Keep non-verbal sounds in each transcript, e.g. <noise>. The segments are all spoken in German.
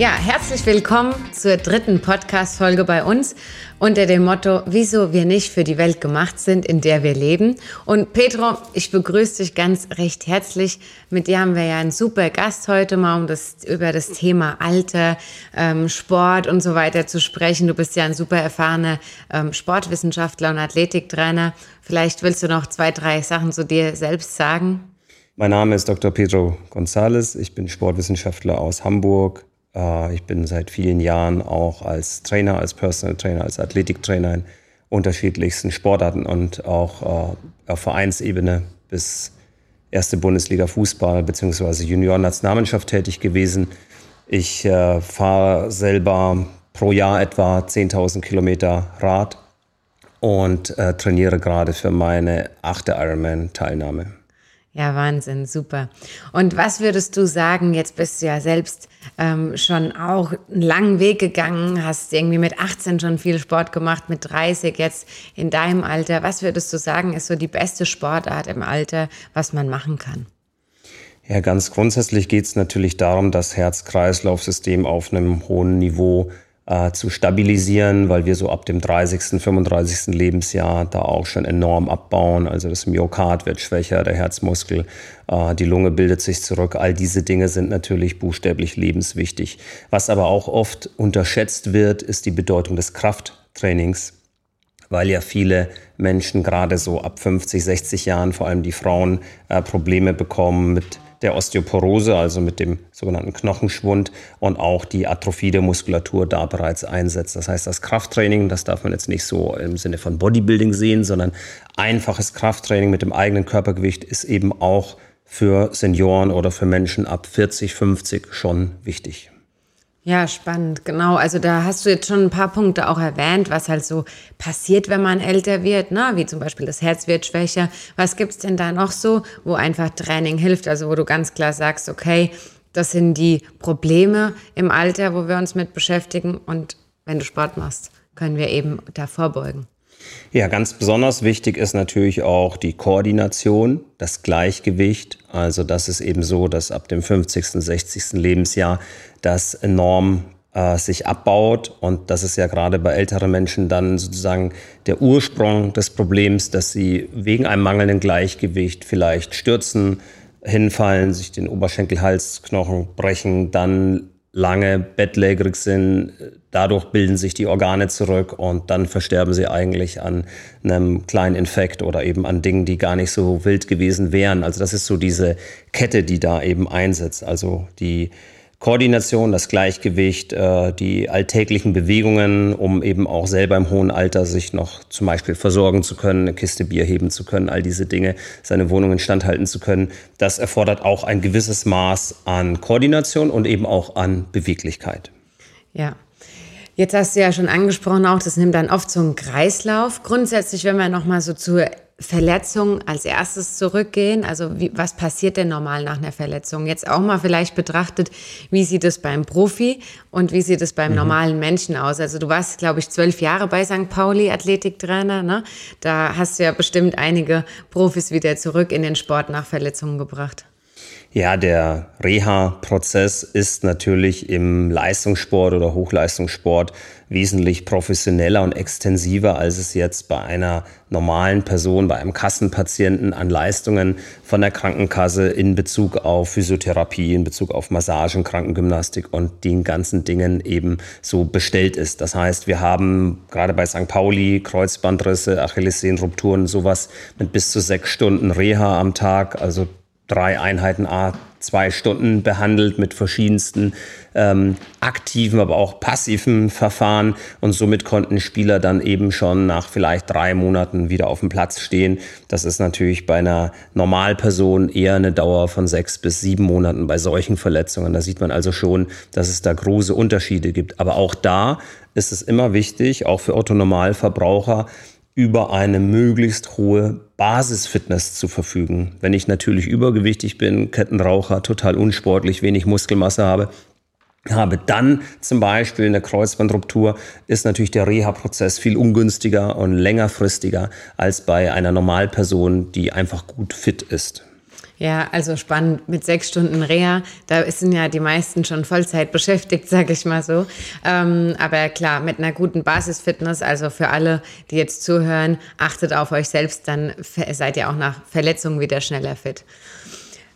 Ja, herzlich willkommen zur dritten Podcast-Folge bei uns unter dem Motto, wieso wir nicht für die Welt gemacht sind, in der wir leben. Und Pedro, ich begrüße dich ganz recht herzlich. Mit dir haben wir ja einen super Gast heute mal, um das, über das Thema Alter, ähm, Sport und so weiter zu sprechen. Du bist ja ein super erfahrener ähm, Sportwissenschaftler und Athletiktrainer. Vielleicht willst du noch zwei, drei Sachen zu dir selbst sagen. Mein Name ist Dr. Pedro González. Ich bin Sportwissenschaftler aus Hamburg, ich bin seit vielen Jahren auch als Trainer, als Personal Trainer, als Athletiktrainer in unterschiedlichsten Sportarten und auch äh, auf Vereinsebene bis erste Bundesliga Fußball bzw. Juniorennationalmannschaft tätig gewesen. Ich äh, fahre selber pro Jahr etwa 10.000 Kilometer Rad und äh, trainiere gerade für meine achte Ironman-Teilnahme. Ja, Wahnsinn, super. Und was würdest du sagen, jetzt bist du ja selbst ähm, schon auch einen langen Weg gegangen, hast irgendwie mit 18 schon viel Sport gemacht, mit 30 jetzt in deinem Alter. Was würdest du sagen, ist so die beste Sportart im Alter, was man machen kann? Ja, ganz grundsätzlich geht es natürlich darum, das Herz-Kreislauf-System auf einem hohen Niveau äh, zu stabilisieren, weil wir so ab dem 30., 35. Lebensjahr da auch schon enorm abbauen. Also das Myokard wird schwächer, der Herzmuskel, äh, die Lunge bildet sich zurück. All diese Dinge sind natürlich buchstäblich lebenswichtig. Was aber auch oft unterschätzt wird, ist die Bedeutung des Krafttrainings weil ja viele Menschen gerade so ab 50, 60 Jahren, vor allem die Frauen, äh, Probleme bekommen mit der Osteoporose, also mit dem sogenannten Knochenschwund und auch die Atrophie der Muskulatur da bereits einsetzt. Das heißt, das Krafttraining, das darf man jetzt nicht so im Sinne von Bodybuilding sehen, sondern einfaches Krafttraining mit dem eigenen Körpergewicht ist eben auch für Senioren oder für Menschen ab 40, 50 schon wichtig. Ja, spannend, genau. Also da hast du jetzt schon ein paar Punkte auch erwähnt, was halt so passiert, wenn man älter wird, ne? wie zum Beispiel das Herz wird schwächer. Was gibt's denn da noch so, wo einfach Training hilft, also wo du ganz klar sagst, okay, das sind die Probleme im Alter, wo wir uns mit beschäftigen und wenn du Sport machst, können wir eben da vorbeugen. Ja, ganz besonders wichtig ist natürlich auch die Koordination, das Gleichgewicht. Also das ist eben so, dass ab dem 50., 60. Lebensjahr das enorm äh, sich abbaut. Und das ist ja gerade bei älteren Menschen dann sozusagen der Ursprung des Problems, dass sie wegen einem mangelnden Gleichgewicht vielleicht stürzen, hinfallen, sich den Oberschenkelhalsknochen brechen, dann lange bettlägerig sind. Dadurch bilden sich die Organe zurück und dann versterben sie eigentlich an einem kleinen Infekt oder eben an Dingen, die gar nicht so wild gewesen wären. Also das ist so diese Kette, die da eben einsetzt. Also die Koordination, das Gleichgewicht, äh, die alltäglichen Bewegungen, um eben auch selber im hohen Alter sich noch zum Beispiel versorgen zu können, eine Kiste Bier heben zu können, all diese Dinge, seine Wohnung instand halten zu können. Das erfordert auch ein gewisses Maß an Koordination und eben auch an Beweglichkeit. Ja. Jetzt hast du ja schon angesprochen, auch das nimmt dann oft so einen Kreislauf. Grundsätzlich, wenn wir nochmal so zur Verletzung als erstes zurückgehen? Also wie, was passiert denn normal nach einer Verletzung? Jetzt auch mal vielleicht betrachtet, wie sieht es beim Profi und wie sieht es beim mhm. normalen Menschen aus? Also du warst, glaube ich, zwölf Jahre bei St. Pauli Athletiktrainer. Ne? Da hast du ja bestimmt einige Profis wieder zurück in den Sport nach Verletzungen gebracht. Ja, der Reha-Prozess ist natürlich im Leistungssport oder Hochleistungssport wesentlich professioneller und extensiver, als es jetzt bei einer normalen Person, bei einem Kassenpatienten an Leistungen von der Krankenkasse in Bezug auf Physiotherapie, in Bezug auf Massagen, Krankengymnastik und den ganzen Dingen eben so bestellt ist. Das heißt, wir haben gerade bei St. Pauli Kreuzbandrisse, Achillessehnenrupturen, sowas mit bis zu sechs Stunden Reha am Tag, also drei Einheiten A zwei Stunden behandelt mit verschiedensten ähm, aktiven, aber auch passiven Verfahren. Und somit konnten Spieler dann eben schon nach vielleicht drei Monaten wieder auf dem Platz stehen. Das ist natürlich bei einer Normalperson eher eine Dauer von sechs bis sieben Monaten bei solchen Verletzungen. Da sieht man also schon, dass es da große Unterschiede gibt. Aber auch da ist es immer wichtig, auch für Otto-Normalverbraucher, über eine möglichst hohe Basisfitness zu verfügen. Wenn ich natürlich übergewichtig bin, Kettenraucher, total unsportlich, wenig Muskelmasse habe, habe dann zum Beispiel eine Kreuzbandruptur, ist natürlich der Reha-Prozess viel ungünstiger und längerfristiger als bei einer Normalperson, die einfach gut fit ist. Ja, also spannend mit sechs Stunden Reha. Da sind ja die meisten schon Vollzeit beschäftigt, <laughs> sage ich mal so. Ähm, aber klar, mit einer guten Basisfitness, also für alle, die jetzt zuhören, achtet auf euch selbst, dann seid ihr auch nach Verletzungen wieder schneller fit.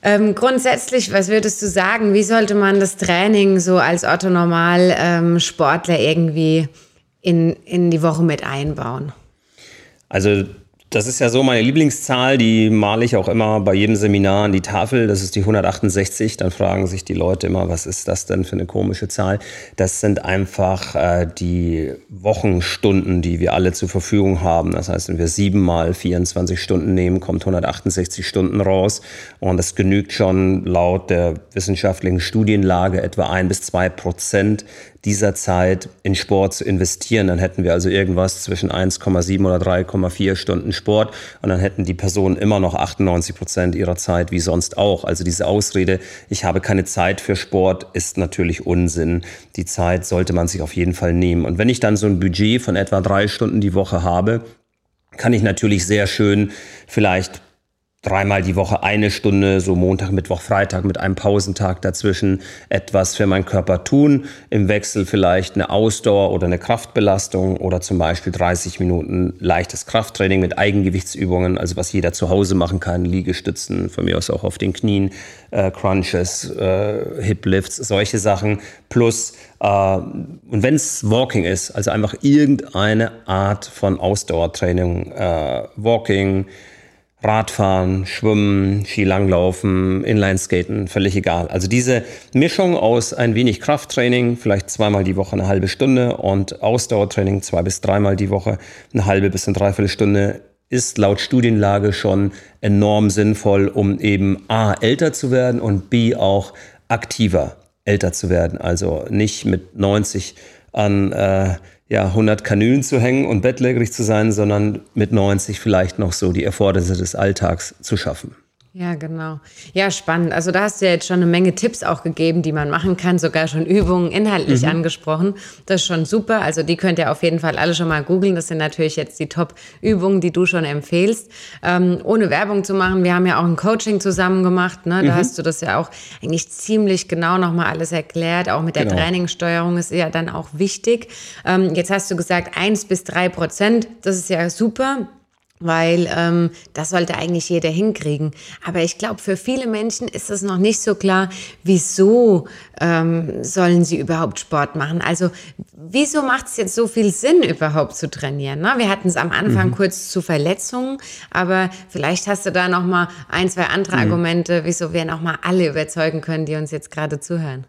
Ähm, grundsätzlich, was würdest du sagen, wie sollte man das Training so als Otto-Normal-Sportler ähm, irgendwie in, in die Woche mit einbauen? Also das ist ja so meine Lieblingszahl, die male ich auch immer bei jedem Seminar an die Tafel. Das ist die 168. Dann fragen sich die Leute immer, was ist das denn für eine komische Zahl? Das sind einfach äh, die Wochenstunden, die wir alle zur Verfügung haben. Das heißt, wenn wir sieben mal 24 Stunden nehmen, kommt 168 Stunden raus. Und das genügt schon laut der wissenschaftlichen Studienlage etwa ein bis zwei Prozent dieser Zeit in Sport zu investieren. Dann hätten wir also irgendwas zwischen 1,7 oder 3,4 Stunden Sport und dann hätten die Personen immer noch 98 Prozent ihrer Zeit wie sonst auch. Also diese Ausrede, ich habe keine Zeit für Sport, ist natürlich Unsinn. Die Zeit sollte man sich auf jeden Fall nehmen. Und wenn ich dann so ein Budget von etwa drei Stunden die Woche habe, kann ich natürlich sehr schön vielleicht dreimal die Woche eine Stunde, so Montag, Mittwoch, Freitag mit einem Pausentag dazwischen etwas für meinen Körper tun. Im Wechsel vielleicht eine Ausdauer oder eine Kraftbelastung oder zum Beispiel 30 Minuten leichtes Krafttraining mit Eigengewichtsübungen, also was jeder zu Hause machen kann, Liegestützen, von mir aus auch auf den Knien, äh, Crunches, äh, Hip Lifts, solche Sachen. Plus, äh, und wenn es Walking ist, also einfach irgendeine Art von Ausdauertraining, äh, Walking, Radfahren, Schwimmen, Skilanglaufen, Inlineskaten, völlig egal. Also diese Mischung aus ein wenig Krafttraining, vielleicht zweimal die Woche eine halbe Stunde und Ausdauertraining zwei bis dreimal die Woche eine halbe bis eine dreiviertel Stunde ist laut Studienlage schon enorm sinnvoll, um eben A, älter zu werden und B, auch aktiver älter zu werden. Also nicht mit 90 an äh, ja, 100 Kanülen zu hängen und bettlägerig zu sein, sondern mit 90 vielleicht noch so die Erfordernisse des Alltags zu schaffen. Ja, genau. Ja, spannend. Also da hast du ja jetzt schon eine Menge Tipps auch gegeben, die man machen kann, sogar schon Übungen inhaltlich mhm. angesprochen. Das ist schon super. Also die könnt ihr auf jeden Fall alle schon mal googeln. Das sind natürlich jetzt die Top-Übungen, die du schon empfehlst. Ähm, ohne Werbung zu machen, wir haben ja auch ein Coaching zusammen gemacht. Ne? Da mhm. hast du das ja auch eigentlich ziemlich genau nochmal alles erklärt. Auch mit der genau. Trainingssteuerung ist ja dann auch wichtig. Ähm, jetzt hast du gesagt, eins bis drei Prozent. Das ist ja super weil ähm, das sollte eigentlich jeder hinkriegen. Aber ich glaube, für viele Menschen ist es noch nicht so klar, wieso ähm, sollen sie überhaupt Sport machen. Also wieso macht es jetzt so viel Sinn, überhaupt zu trainieren? Ne? Wir hatten es am Anfang mhm. kurz zu Verletzungen, aber vielleicht hast du da noch mal ein, zwei andere mhm. Argumente, wieso wir noch mal alle überzeugen können, die uns jetzt gerade zuhören.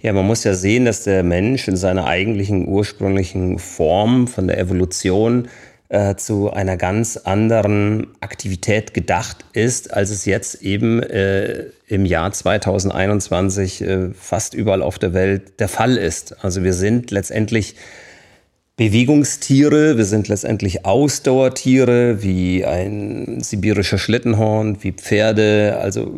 Ja, man muss ja sehen, dass der Mensch in seiner eigentlichen ursprünglichen Form von der Evolution äh, zu einer ganz anderen Aktivität gedacht ist, als es jetzt eben äh, im Jahr 2021 äh, fast überall auf der Welt der Fall ist. Also wir sind letztendlich Bewegungstiere, wir sind letztendlich Ausdauertiere wie ein sibirischer Schlittenhorn, wie Pferde, also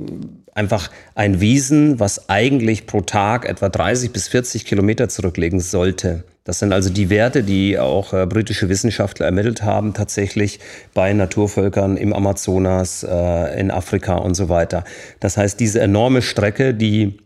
einfach ein Wesen, was eigentlich pro Tag etwa 30 bis 40 Kilometer zurücklegen sollte. Das sind also die Werte, die auch äh, britische Wissenschaftler ermittelt haben, tatsächlich bei Naturvölkern im Amazonas, äh, in Afrika und so weiter. Das heißt, diese enorme Strecke, die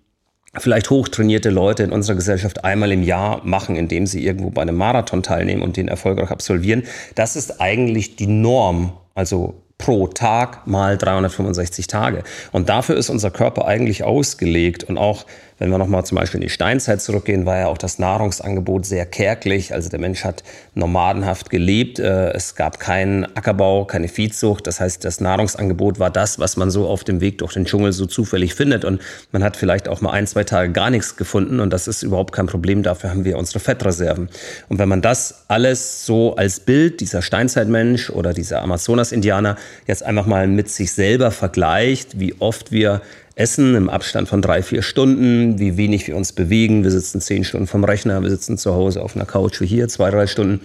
vielleicht hochtrainierte Leute in unserer Gesellschaft einmal im Jahr machen, indem sie irgendwo bei einem Marathon teilnehmen und den erfolgreich absolvieren, das ist eigentlich die Norm. Also pro Tag mal 365 Tage. Und dafür ist unser Körper eigentlich ausgelegt und auch wenn wir nochmal zum Beispiel in die Steinzeit zurückgehen, war ja auch das Nahrungsangebot sehr kärglich. Also der Mensch hat nomadenhaft gelebt. Äh, es gab keinen Ackerbau, keine Viehzucht. Das heißt, das Nahrungsangebot war das, was man so auf dem Weg durch den Dschungel so zufällig findet. Und man hat vielleicht auch mal ein, zwei Tage gar nichts gefunden. Und das ist überhaupt kein Problem. Dafür haben wir unsere Fettreserven. Und wenn man das alles so als Bild, dieser Steinzeitmensch oder dieser Amazonas-Indianer, jetzt einfach mal mit sich selber vergleicht, wie oft wir essen im Abstand von drei, vier Stunden, wie wenig wir uns bewegen. Wir sitzen zehn Stunden vom Rechner, wir sitzen zu Hause auf einer Couch wie hier, zwei, drei Stunden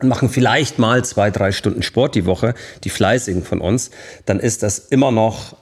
und machen vielleicht mal zwei, drei Stunden Sport die Woche, die Fleißigen von uns, dann ist das immer noch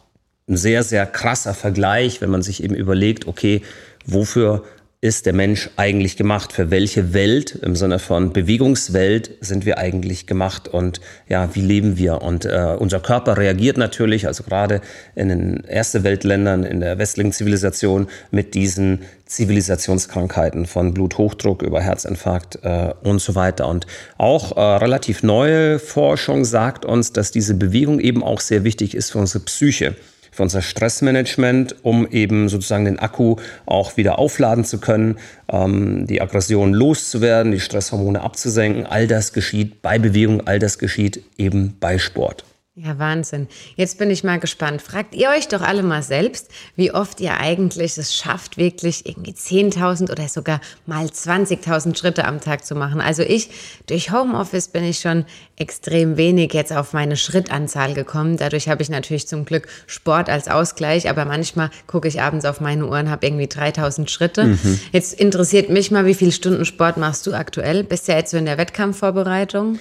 ein sehr, sehr krasser Vergleich, wenn man sich eben überlegt, okay, wofür ist der Mensch eigentlich gemacht? Für welche Welt im Sinne von Bewegungswelt sind wir eigentlich gemacht? Und ja, wie leben wir? Und äh, unser Körper reagiert natürlich, also gerade in den erste Weltländern, in der westlichen Zivilisation, mit diesen Zivilisationskrankheiten von Bluthochdruck über Herzinfarkt äh, und so weiter. Und auch äh, relativ neue Forschung sagt uns, dass diese Bewegung eben auch sehr wichtig ist für unsere Psyche für unser Stressmanagement, um eben sozusagen den Akku auch wieder aufladen zu können, ähm, die Aggression loszuwerden, die Stresshormone abzusenken. All das geschieht bei Bewegung, all das geschieht eben bei Sport. Ja, Wahnsinn. Jetzt bin ich mal gespannt. Fragt ihr euch doch alle mal selbst, wie oft ihr eigentlich es schafft, wirklich irgendwie 10.000 oder sogar mal 20.000 Schritte am Tag zu machen. Also ich, durch Homeoffice bin ich schon extrem wenig jetzt auf meine Schrittanzahl gekommen. Dadurch habe ich natürlich zum Glück Sport als Ausgleich, aber manchmal gucke ich abends auf meine Uhr und habe irgendwie 3.000 Schritte. Mhm. Jetzt interessiert mich mal, wie viele Stunden Sport machst du aktuell? Bist du ja jetzt so in der Wettkampfvorbereitung?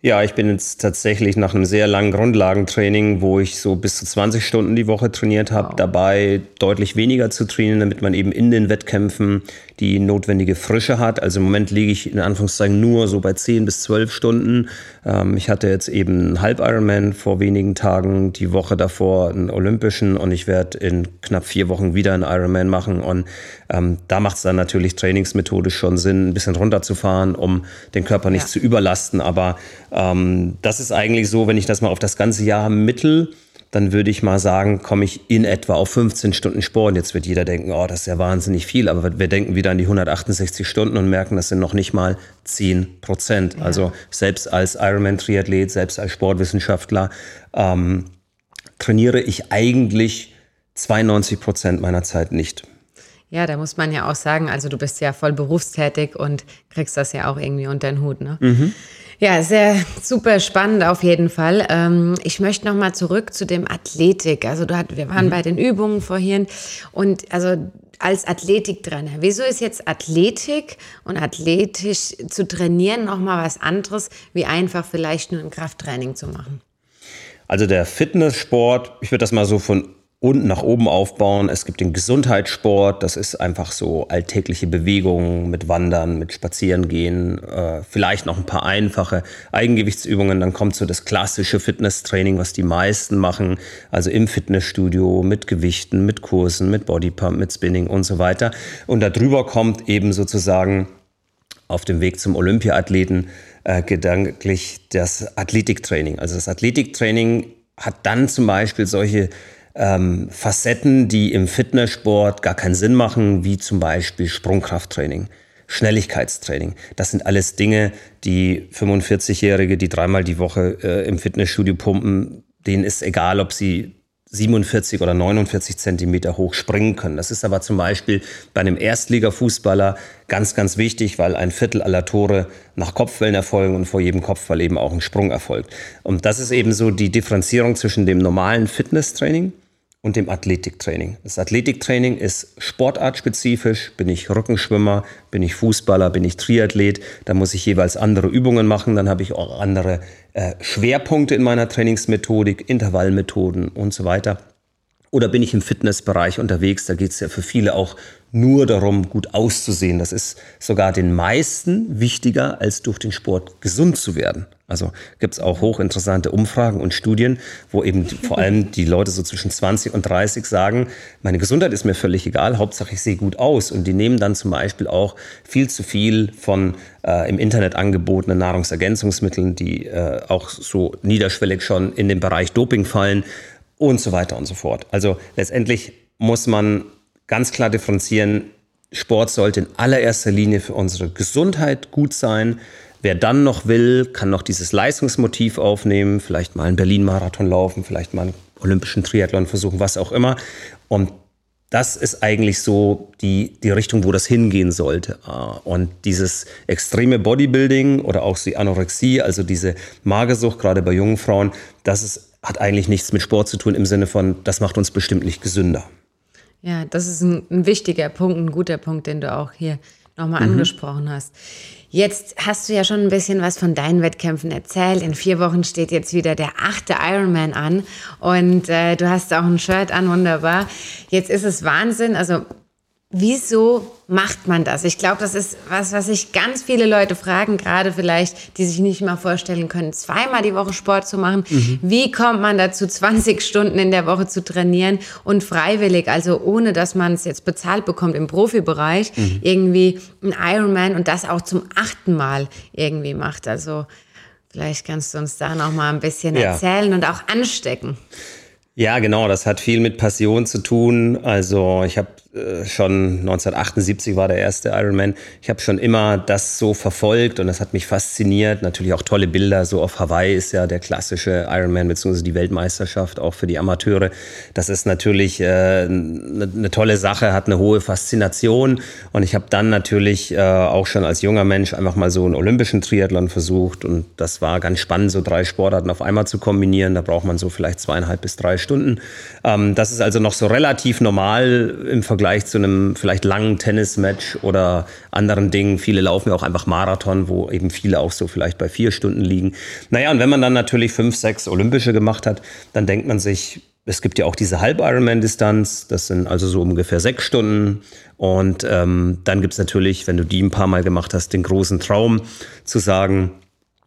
Ja, ich bin jetzt tatsächlich nach einem sehr langen Grundlagentraining, wo ich so bis zu 20 Stunden die Woche trainiert habe, wow. dabei deutlich weniger zu trainieren, damit man eben in den Wettkämpfen die notwendige Frische hat. Also im Moment liege ich in Anführungszeichen nur so bei 10 bis 12 Stunden. Ähm, ich hatte jetzt eben einen Halb-Ironman vor wenigen Tagen, die Woche davor einen Olympischen und ich werde in knapp vier Wochen wieder einen Ironman machen. Und ähm, da macht es dann natürlich trainingsmethodisch schon Sinn, ein bisschen runterzufahren, um den Körper nicht ja. zu überlasten. Aber ähm, das ist eigentlich so, wenn ich das mal auf das ganze Jahr mittel dann würde ich mal sagen, komme ich in etwa auf 15 Stunden Sport. Jetzt wird jeder denken, oh, das ist ja wahnsinnig viel, aber wir denken wieder an die 168 Stunden und merken, das sind noch nicht mal 10 Prozent. Ja. Also selbst als Ironman-Triathlet, selbst als Sportwissenschaftler ähm, trainiere ich eigentlich 92 Prozent meiner Zeit nicht. Ja, da muss man ja auch sagen, also du bist ja voll berufstätig und kriegst das ja auch irgendwie unter den Hut, ne? Mhm. Ja, sehr super spannend auf jeden Fall. Ähm, ich möchte noch mal zurück zu dem Athletik. Also du hat, wir waren mhm. bei den Übungen vorhin und also als Athletiktrainer, wieso ist jetzt Athletik und athletisch zu trainieren noch mal was anderes, wie einfach vielleicht nur ein Krafttraining zu machen? Also der Fitnesssport, ich würde das mal so von und nach oben aufbauen. Es gibt den Gesundheitssport, das ist einfach so alltägliche Bewegungen mit Wandern, mit Spazierengehen, äh, vielleicht noch ein paar einfache Eigengewichtsübungen. Dann kommt so das klassische Fitnesstraining, was die meisten machen, also im Fitnessstudio mit Gewichten, mit Kursen, mit Bodypump, mit Spinning und so weiter. Und darüber kommt eben sozusagen auf dem Weg zum Olympiaathleten äh, gedanklich das Athletiktraining. Also das Athletiktraining hat dann zum Beispiel solche ähm, Facetten, die im Fitnesssport gar keinen Sinn machen, wie zum Beispiel Sprungkrafttraining. Schnelligkeitstraining. Das sind alles Dinge, die 45-Jährige, die dreimal die Woche äh, im Fitnessstudio pumpen, denen ist egal, ob sie 47 oder 49 Zentimeter hoch springen können. Das ist aber zum Beispiel bei einem Erstligafußballer ganz, ganz wichtig, weil ein Viertel aller Tore nach Kopfwellen erfolgen und vor jedem Kopfball eben auch ein Sprung erfolgt. Und das ist eben so die Differenzierung zwischen dem normalen Fitnesstraining und dem Athletiktraining. Das Athletiktraining ist sportartspezifisch. Bin ich Rückenschwimmer, bin ich Fußballer, bin ich Triathlet, da muss ich jeweils andere Übungen machen, dann habe ich auch andere äh, Schwerpunkte in meiner Trainingsmethodik, Intervallmethoden und so weiter. Oder bin ich im Fitnessbereich unterwegs? Da geht es ja für viele auch nur darum, gut auszusehen. Das ist sogar den meisten wichtiger, als durch den Sport gesund zu werden. Also gibt es auch hochinteressante Umfragen und Studien, wo eben vor allem die Leute so zwischen 20 und 30 sagen, meine Gesundheit ist mir völlig egal, Hauptsache ich sehe gut aus. Und die nehmen dann zum Beispiel auch viel zu viel von äh, im Internet angebotenen Nahrungsergänzungsmitteln, die äh, auch so niederschwellig schon in den Bereich Doping fallen und so weiter und so fort. Also letztendlich muss man ganz klar differenzieren, Sport sollte in allererster Linie für unsere Gesundheit gut sein. Wer dann noch will, kann noch dieses Leistungsmotiv aufnehmen, vielleicht mal einen Berlin-Marathon laufen, vielleicht mal einen olympischen Triathlon versuchen, was auch immer. Und das ist eigentlich so die, die Richtung, wo das hingehen sollte. Ah, und dieses extreme Bodybuilding oder auch die Anorexie, also diese Magersucht, gerade bei jungen Frauen, das ist, hat eigentlich nichts mit Sport zu tun im Sinne von, das macht uns bestimmt nicht gesünder. Ja, das ist ein, ein wichtiger Punkt, ein guter Punkt, den du auch hier nochmal mhm. angesprochen hast. Jetzt hast du ja schon ein bisschen was von deinen Wettkämpfen erzählt. In vier Wochen steht jetzt wieder der achte Ironman an und äh, du hast auch ein Shirt an, wunderbar. Jetzt ist es Wahnsinn. Also Wieso macht man das? Ich glaube, das ist was, was sich ganz viele Leute fragen, gerade vielleicht, die sich nicht mal vorstellen können, zweimal die Woche Sport zu machen. Mhm. Wie kommt man dazu, 20 Stunden in der Woche zu trainieren und freiwillig, also ohne dass man es jetzt bezahlt bekommt im Profibereich, mhm. irgendwie ein Ironman und das auch zum achten Mal irgendwie macht? Also vielleicht kannst du uns da noch mal ein bisschen ja. erzählen und auch anstecken. Ja, genau, das hat viel mit Passion zu tun. Also ich habe schon 1978 war der erste Ironman. Ich habe schon immer das so verfolgt und das hat mich fasziniert. Natürlich auch tolle Bilder. So auf Hawaii ist ja der klassische Ironman beziehungsweise die Weltmeisterschaft auch für die Amateure. Das ist natürlich äh, eine, eine tolle Sache, hat eine hohe Faszination. Und ich habe dann natürlich äh, auch schon als junger Mensch einfach mal so einen olympischen Triathlon versucht und das war ganz spannend, so drei Sportarten auf einmal zu kombinieren. Da braucht man so vielleicht zweieinhalb bis drei Stunden. Ähm, das ist also noch so relativ normal im Vergleich Vergleich zu einem vielleicht langen Tennismatch oder anderen Dingen. Viele laufen ja auch einfach Marathon, wo eben viele auch so vielleicht bei vier Stunden liegen. Naja, und wenn man dann natürlich fünf, sechs Olympische gemacht hat, dann denkt man sich, es gibt ja auch diese Halb-Ironman-Distanz, das sind also so ungefähr sechs Stunden. Und ähm, dann gibt es natürlich, wenn du die ein paar Mal gemacht hast, den großen Traum zu sagen,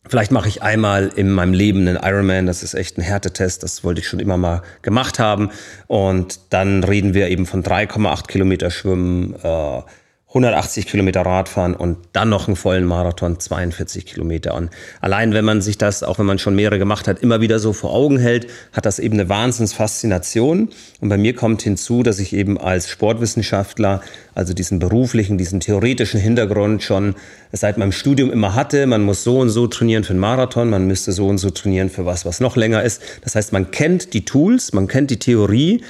Vielleicht mache ich einmal in meinem Leben einen Ironman, das ist echt ein Härtetest, das wollte ich schon immer mal gemacht haben. Und dann reden wir eben von 3,8 Kilometer Schwimmen, äh, 180 Kilometer Radfahren und dann noch einen vollen Marathon, 42 Kilometer. Und allein wenn man sich das, auch wenn man schon mehrere gemacht hat, immer wieder so vor Augen hält, hat das eben eine Wahnsinnsfaszination. Und bei mir kommt hinzu, dass ich eben als Sportwissenschaftler, also diesen beruflichen, diesen theoretischen Hintergrund schon seit meinem Studium immer hatte. Man muss so und so trainieren für einen Marathon, man müsste so und so trainieren für was, was noch länger ist. Das heißt, man kennt die Tools, man kennt die Theorie,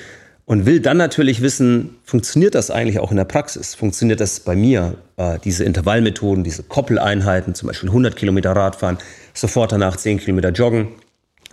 und will dann natürlich wissen, funktioniert das eigentlich auch in der Praxis? Funktioniert das bei mir, äh, diese Intervallmethoden, diese Koppeleinheiten, zum Beispiel 100 Kilometer Radfahren, sofort danach 10 Kilometer joggen?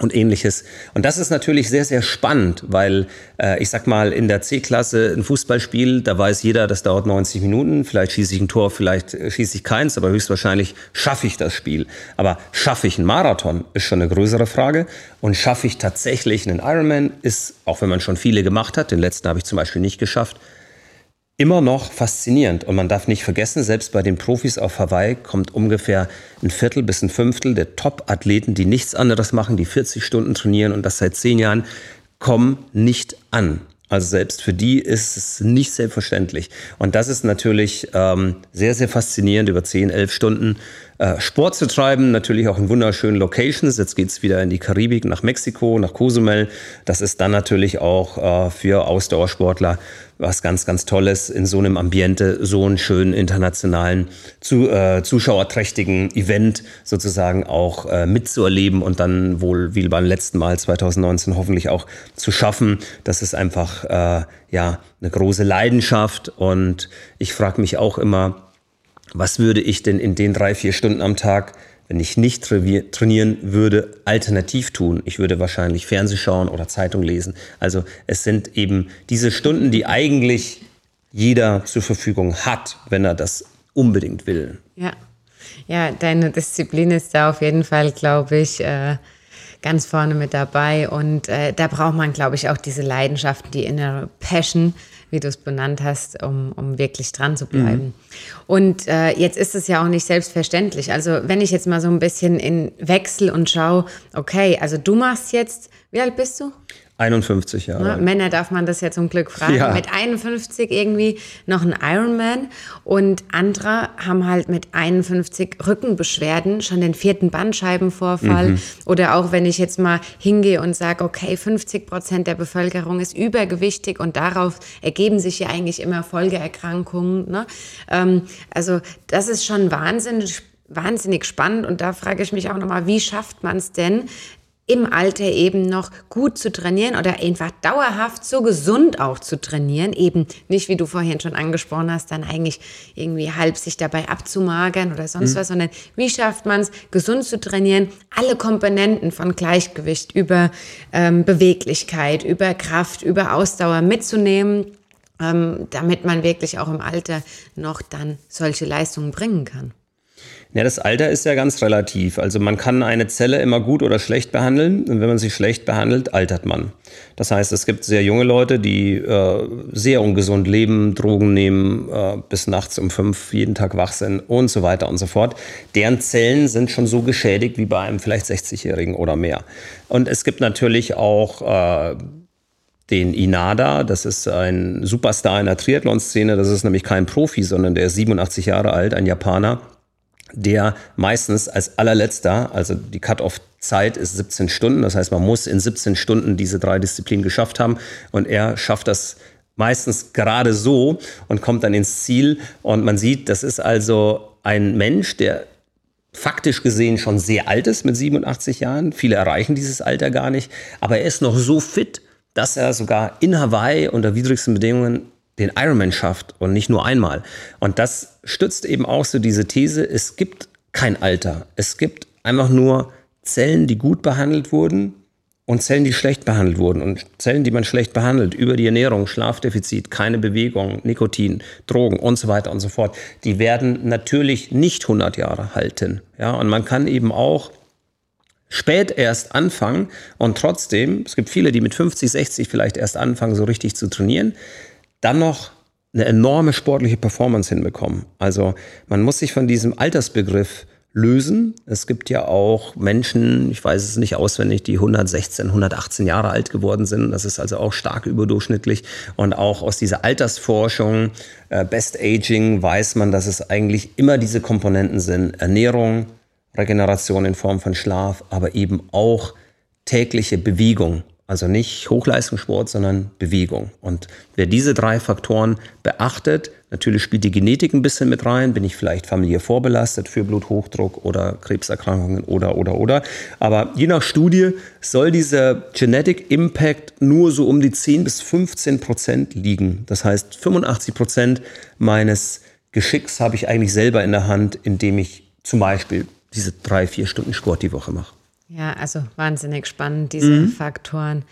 Und ähnliches. Und das ist natürlich sehr, sehr spannend, weil äh, ich sag mal, in der C-Klasse ein Fußballspiel, da weiß jeder, das dauert 90 Minuten, vielleicht schieße ich ein Tor, vielleicht äh, schieße ich keins, aber höchstwahrscheinlich schaffe ich das Spiel. Aber schaffe ich einen Marathon, ist schon eine größere Frage. Und schaffe ich tatsächlich einen Ironman, ist, auch wenn man schon viele gemacht hat, den letzten habe ich zum Beispiel nicht geschafft, immer noch faszinierend. Und man darf nicht vergessen, selbst bei den Profis auf Hawaii kommt ungefähr ein Viertel bis ein Fünftel der Top-Athleten, die nichts anderes machen, die 40 Stunden trainieren und das seit zehn Jahren, kommen nicht an. Also selbst für die ist es nicht selbstverständlich. Und das ist natürlich ähm, sehr, sehr faszinierend, über 10, 11 Stunden äh, Sport zu treiben. Natürlich auch in wunderschönen Locations. Jetzt geht's wieder in die Karibik, nach Mexiko, nach Cozumel. Das ist dann natürlich auch äh, für Ausdauersportler was ganz, ganz Tolles, in so einem Ambiente so einen schönen internationalen, zu, äh, zuschauerträchtigen Event sozusagen auch äh, mitzuerleben und dann wohl wie beim letzten Mal 2019 hoffentlich auch zu schaffen. Das ist einfach äh, ja eine große Leidenschaft und ich frage mich auch immer, was würde ich denn in den drei, vier Stunden am Tag wenn ich nicht trainieren würde, alternativ tun. Ich würde wahrscheinlich Fernseh schauen oder Zeitung lesen. Also es sind eben diese Stunden, die eigentlich jeder zur Verfügung hat, wenn er das unbedingt will. Ja, ja deine Disziplin ist da auf jeden Fall, glaube ich, äh, ganz vorne mit dabei. Und äh, da braucht man, glaube ich, auch diese Leidenschaft, die innere Passion wie du es benannt hast, um, um wirklich dran zu bleiben. Mhm. Und äh, jetzt ist es ja auch nicht selbstverständlich. Also wenn ich jetzt mal so ein bisschen in Wechsel und schaue, okay, also du machst jetzt, wie alt bist du? 51 Jahre. Na, Männer darf man das ja zum Glück fragen. Ja. Mit 51 irgendwie noch ein Ironman und andere haben halt mit 51 Rückenbeschwerden, schon den vierten Bandscheibenvorfall. Mhm. Oder auch wenn ich jetzt mal hingehe und sage, okay, 50 Prozent der Bevölkerung ist übergewichtig und darauf ergeben sich ja eigentlich immer Folgeerkrankungen. Ne? Ähm, also das ist schon wahnsinnig wahnsinnig spannend und da frage ich mich auch nochmal, wie schafft man es denn, im Alter eben noch gut zu trainieren oder einfach dauerhaft so gesund auch zu trainieren. Eben nicht, wie du vorhin schon angesprochen hast, dann eigentlich irgendwie halb sich dabei abzumagern oder sonst mhm. was, sondern wie schafft man es, gesund zu trainieren, alle Komponenten von Gleichgewicht über ähm, Beweglichkeit, über Kraft, über Ausdauer mitzunehmen, ähm, damit man wirklich auch im Alter noch dann solche Leistungen bringen kann. Ja, das Alter ist ja ganz relativ. Also man kann eine Zelle immer gut oder schlecht behandeln. Und wenn man sie schlecht behandelt, altert man. Das heißt, es gibt sehr junge Leute, die äh, sehr ungesund leben, Drogen nehmen, äh, bis nachts um fünf jeden Tag wach sind und so weiter und so fort. Deren Zellen sind schon so geschädigt wie bei einem vielleicht 60-Jährigen oder mehr. Und es gibt natürlich auch äh, den Inada, das ist ein Superstar in der Triathlon-Szene, das ist nämlich kein Profi, sondern der ist 87 Jahre alt, ein Japaner der meistens als allerletzter, also die Cut-off-Zeit ist 17 Stunden, das heißt, man muss in 17 Stunden diese drei Disziplinen geschafft haben und er schafft das meistens gerade so und kommt dann ins Ziel und man sieht, das ist also ein Mensch, der faktisch gesehen schon sehr alt ist mit 87 Jahren. Viele erreichen dieses Alter gar nicht, aber er ist noch so fit, dass er sogar in Hawaii unter widrigsten Bedingungen den Ironman schafft und nicht nur einmal. Und das stützt eben auch so diese These, es gibt kein Alter. Es gibt einfach nur Zellen, die gut behandelt wurden und Zellen, die schlecht behandelt wurden. Und Zellen, die man schlecht behandelt, über die Ernährung, Schlafdefizit, keine Bewegung, Nikotin, Drogen und so weiter und so fort, die werden natürlich nicht 100 Jahre halten. Ja, und man kann eben auch spät erst anfangen und trotzdem, es gibt viele, die mit 50, 60 vielleicht erst anfangen, so richtig zu trainieren dann noch eine enorme sportliche Performance hinbekommen. Also man muss sich von diesem Altersbegriff lösen. Es gibt ja auch Menschen, ich weiß es nicht auswendig, die 116, 118 Jahre alt geworden sind. Das ist also auch stark überdurchschnittlich. Und auch aus dieser Altersforschung, äh, Best Aging, weiß man, dass es eigentlich immer diese Komponenten sind. Ernährung, Regeneration in Form von Schlaf, aber eben auch tägliche Bewegung. Also nicht Hochleistungssport, sondern Bewegung. Und wer diese drei Faktoren beachtet, natürlich spielt die Genetik ein bisschen mit rein, bin ich vielleicht familiär vorbelastet für Bluthochdruck oder Krebserkrankungen oder, oder, oder. Aber je nach Studie soll dieser Genetic Impact nur so um die 10 bis 15 Prozent liegen. Das heißt, 85 Prozent meines Geschicks habe ich eigentlich selber in der Hand, indem ich zum Beispiel diese drei, vier Stunden Sport die Woche mache. Ja, also wahnsinnig spannend, diese mhm. Faktoren.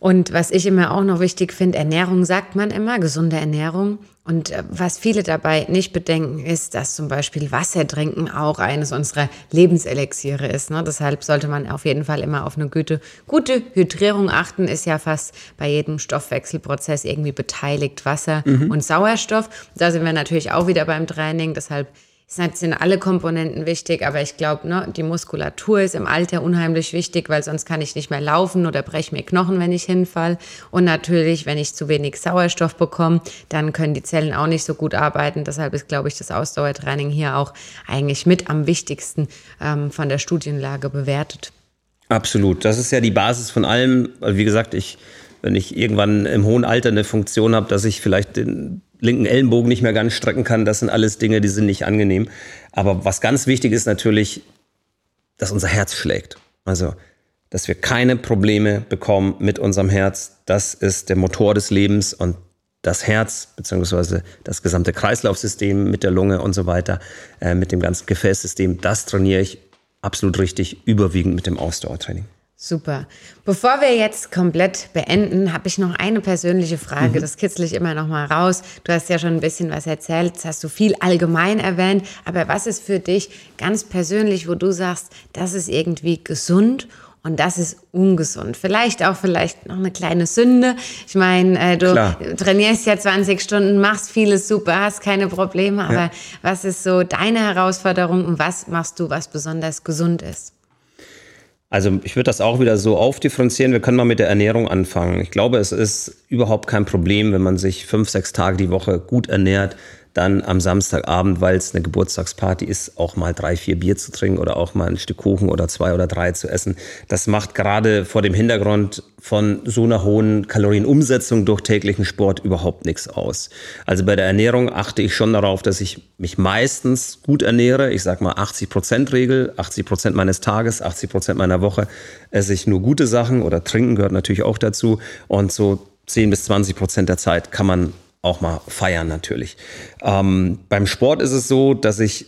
Und was ich immer auch noch wichtig finde, Ernährung sagt man immer, gesunde Ernährung. Und äh, was viele dabei nicht bedenken, ist, dass zum Beispiel Wasser trinken auch eines unserer Lebenselixiere ist. Ne? Deshalb sollte man auf jeden Fall immer auf eine gute, gute Hydrierung achten. Ist ja fast bei jedem Stoffwechselprozess irgendwie beteiligt, Wasser mhm. und Sauerstoff. Da sind wir natürlich auch wieder beim Training. Deshalb es sind alle Komponenten wichtig, aber ich glaube, ne, die Muskulatur ist im Alter unheimlich wichtig, weil sonst kann ich nicht mehr laufen oder breche mir Knochen, wenn ich hinfall. Und natürlich, wenn ich zu wenig Sauerstoff bekomme, dann können die Zellen auch nicht so gut arbeiten. Deshalb ist, glaube ich, das Ausdauertraining hier auch eigentlich mit am wichtigsten ähm, von der Studienlage bewertet. Absolut. Das ist ja die Basis von allem. Wie gesagt, ich, wenn ich irgendwann im hohen Alter eine Funktion habe, dass ich vielleicht den linken Ellenbogen nicht mehr ganz strecken kann. Das sind alles Dinge, die sind nicht angenehm. Aber was ganz wichtig ist natürlich, dass unser Herz schlägt. Also, dass wir keine Probleme bekommen mit unserem Herz. Das ist der Motor des Lebens und das Herz beziehungsweise das gesamte Kreislaufsystem mit der Lunge und so weiter, äh, mit dem ganzen Gefäßsystem, das trainiere ich absolut richtig, überwiegend mit dem Ausdauertraining. Super. Bevor wir jetzt komplett beenden, habe ich noch eine persönliche Frage. Mhm. Das kitzle ich immer noch mal raus. Du hast ja schon ein bisschen was erzählt, das hast du viel allgemein erwähnt. Aber was ist für dich ganz persönlich, wo du sagst, das ist irgendwie gesund und das ist ungesund. Vielleicht auch vielleicht noch eine kleine Sünde. Ich meine, äh, du Klar. trainierst ja 20 Stunden, machst vieles super, hast keine Probleme. Aber ja. was ist so deine Herausforderung und was machst du, was besonders gesund ist? Also ich würde das auch wieder so aufdifferenzieren. Wir können mal mit der Ernährung anfangen. Ich glaube, es ist überhaupt kein Problem, wenn man sich fünf, sechs Tage die Woche gut ernährt, dann am Samstagabend, weil es eine Geburtstagsparty ist, auch mal drei, vier Bier zu trinken oder auch mal ein Stück Kuchen oder zwei oder drei zu essen. Das macht gerade vor dem Hintergrund von so einer hohen Kalorienumsetzung durch täglichen Sport überhaupt nichts aus. Also bei der Ernährung achte ich schon darauf, dass ich mich meistens gut ernähre. Ich sage mal 80 Prozent Regel, 80 Prozent meines Tages, 80 Prozent meiner Woche esse ich nur gute Sachen oder trinken gehört natürlich auch dazu. Und so 10 bis 20 Prozent der Zeit kann man auch mal feiern natürlich. Ähm, beim Sport ist es so, dass ich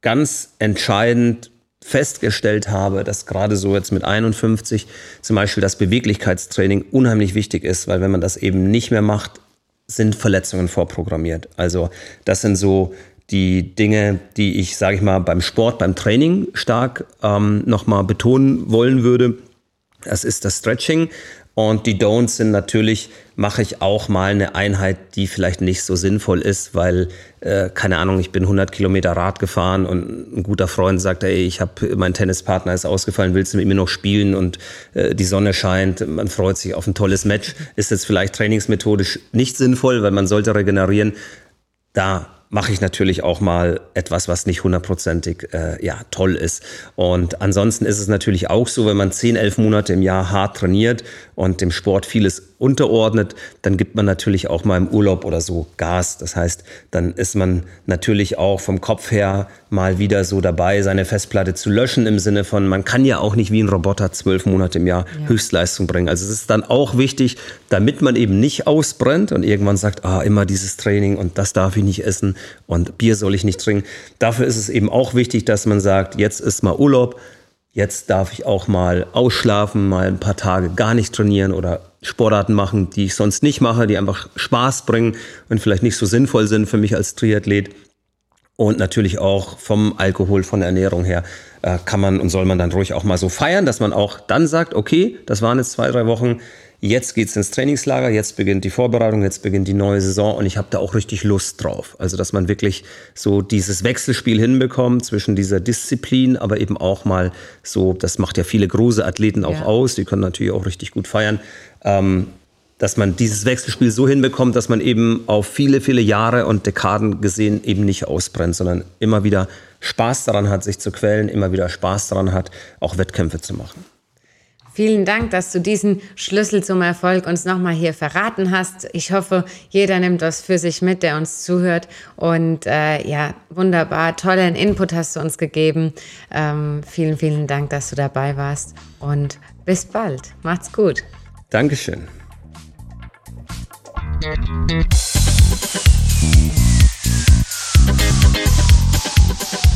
ganz entscheidend festgestellt habe, dass gerade so jetzt mit 51 zum Beispiel das Beweglichkeitstraining unheimlich wichtig ist, weil wenn man das eben nicht mehr macht, sind Verletzungen vorprogrammiert. Also das sind so die Dinge, die ich, sage ich mal, beim Sport, beim Training stark ähm, nochmal betonen wollen würde. Das ist das Stretching. Und die Don'ts sind natürlich, mache ich auch mal eine Einheit, die vielleicht nicht so sinnvoll ist, weil, äh, keine Ahnung, ich bin 100 Kilometer Rad gefahren und ein guter Freund sagt, ey, ich habe, mein Tennispartner ist ausgefallen, willst du mit mir noch spielen und äh, die Sonne scheint, man freut sich auf ein tolles Match. Ist jetzt vielleicht trainingsmethodisch nicht sinnvoll, weil man sollte regenerieren. Da mache ich natürlich auch mal etwas, was nicht hundertprozentig äh, ja, toll ist. Und ansonsten ist es natürlich auch so, wenn man zehn, elf Monate im Jahr hart trainiert und dem Sport vieles unterordnet, dann gibt man natürlich auch mal im Urlaub oder so Gas. Das heißt, dann ist man natürlich auch vom Kopf her mal wieder so dabei, seine Festplatte zu löschen im Sinne von, man kann ja auch nicht wie ein Roboter zwölf Monate im Jahr ja. Höchstleistung bringen. Also es ist dann auch wichtig, damit man eben nicht ausbrennt und irgendwann sagt, ah, immer dieses Training und das darf ich nicht essen und Bier soll ich nicht trinken. Dafür ist es eben auch wichtig, dass man sagt, jetzt ist mal Urlaub, jetzt darf ich auch mal ausschlafen, mal ein paar Tage gar nicht trainieren oder Sportarten machen, die ich sonst nicht mache, die einfach Spaß bringen und vielleicht nicht so sinnvoll sind für mich als Triathlet. Und natürlich auch vom Alkohol, von der Ernährung her, äh, kann man und soll man dann ruhig auch mal so feiern, dass man auch dann sagt, okay, das waren jetzt zwei, drei Wochen, Jetzt geht's ins Trainingslager, jetzt beginnt die Vorbereitung, jetzt beginnt die neue Saison und ich habe da auch richtig Lust drauf. Also dass man wirklich so dieses Wechselspiel hinbekommt zwischen dieser Disziplin, aber eben auch mal so, das macht ja viele große Athleten auch ja. aus, die können natürlich auch richtig gut feiern, ähm, dass man dieses Wechselspiel so hinbekommt, dass man eben auf viele, viele Jahre und Dekaden gesehen eben nicht ausbrennt, sondern immer wieder Spaß daran hat, sich zu quälen, immer wieder Spaß daran hat, auch Wettkämpfe zu machen. Vielen Dank, dass du diesen Schlüssel zum Erfolg uns nochmal hier verraten hast. Ich hoffe, jeder nimmt was für sich mit, der uns zuhört. Und äh, ja, wunderbar, tollen Input hast du uns gegeben. Ähm, vielen, vielen Dank, dass du dabei warst. Und bis bald. Macht's gut. Dankeschön. Thank you.